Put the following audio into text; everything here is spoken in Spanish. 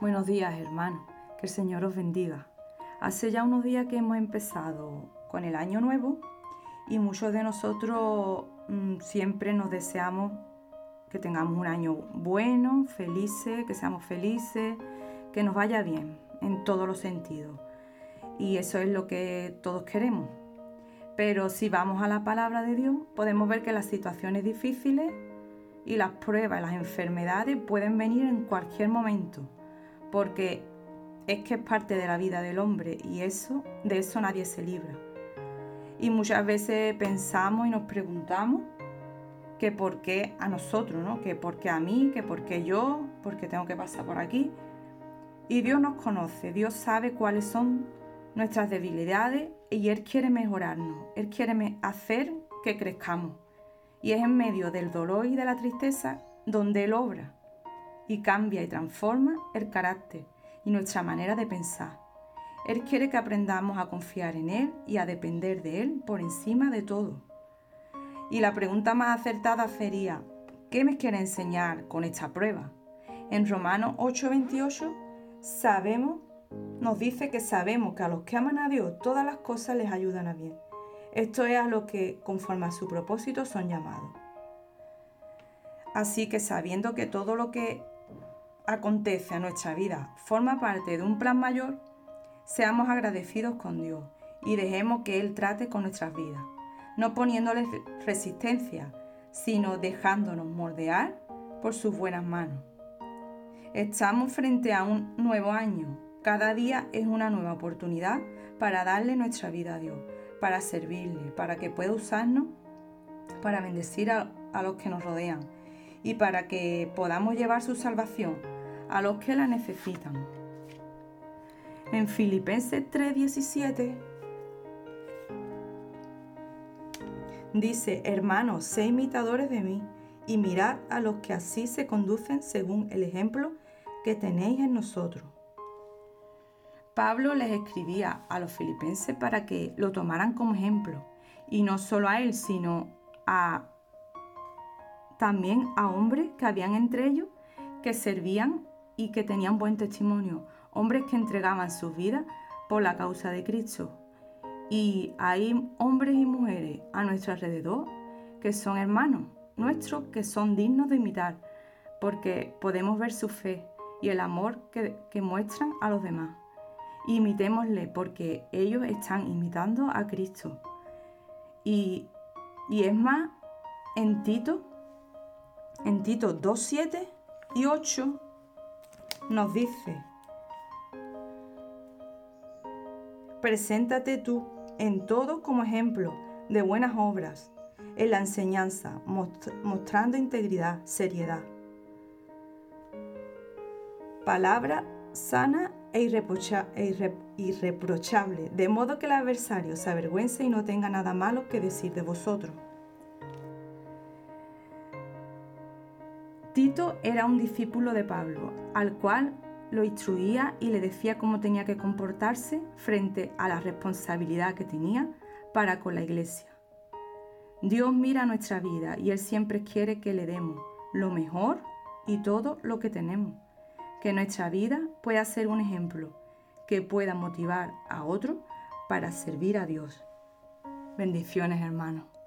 Buenos días, hermanos. Que el Señor os bendiga. Hace ya unos días que hemos empezado con el año nuevo y muchos de nosotros mm, siempre nos deseamos que tengamos un año bueno, felices, que seamos felices, que nos vaya bien en todos los sentidos. Y eso es lo que todos queremos. Pero si vamos a la palabra de Dios, podemos ver que las situaciones difíciles y las pruebas, las enfermedades pueden venir en cualquier momento, porque es que es parte de la vida del hombre y eso, de eso nadie se libra. Y muchas veces pensamos y nos preguntamos que por qué a nosotros, ¿no? Que por qué a mí, que por qué yo, por qué tengo que pasar por aquí. Y Dios nos conoce, Dios sabe cuáles son nuestras debilidades y Él quiere mejorarnos, Él quiere hacer que crezcamos. Y es en medio del dolor y de la tristeza donde Él obra y cambia y transforma el carácter y nuestra manera de pensar. Él quiere que aprendamos a confiar en Él y a depender de Él por encima de todo. Y la pregunta más acertada sería, ¿qué me quiere enseñar con esta prueba? En Romanos 8:28 sabemos, nos dice que sabemos que a los que aman a Dios todas las cosas les ayudan a bien. Esto es a lo que conforme a su propósito son llamados. Así que sabiendo que todo lo que acontece a nuestra vida forma parte de un plan mayor, seamos agradecidos con Dios y dejemos que Él trate con nuestras vidas, no poniéndoles resistencia, sino dejándonos moldear por sus buenas manos. Estamos frente a un nuevo año. Cada día es una nueva oportunidad para darle nuestra vida a Dios, para servirle, para que pueda usarnos para bendecir a, a los que nos rodean y para que podamos llevar su salvación a los que la necesitan. En Filipenses 3:17 dice, hermanos, sé imitadores de mí y mirad a los que así se conducen según el ejemplo que tenéis en nosotros. Pablo les escribía a los filipenses para que lo tomaran como ejemplo, y no solo a él, sino a también a hombres que habían entre ellos que servían y que tenían buen testimonio, hombres que entregaban sus vidas por la causa de Cristo. Y hay hombres y mujeres a nuestro alrededor que son hermanos nuestros, que son dignos de imitar, porque podemos ver su fe y el amor que, muestran a los demás. Imitémosle porque ellos están imitando a Cristo. Y, y es más, en Tito, en Tito 2, 7 y 8 nos dice, preséntate tú en todo como ejemplo de buenas obras, en la enseñanza, mostrando integridad, seriedad. Palabra sana e, e irreprochable, de modo que el adversario se avergüence y no tenga nada malo que decir de vosotros. Tito era un discípulo de Pablo, al cual lo instruía y le decía cómo tenía que comportarse frente a la responsabilidad que tenía para con la iglesia. Dios mira nuestra vida y Él siempre quiere que le demos lo mejor y todo lo que tenemos. Que nuestra vida pueda ser un ejemplo que pueda motivar a otros para servir a Dios. Bendiciones hermanos.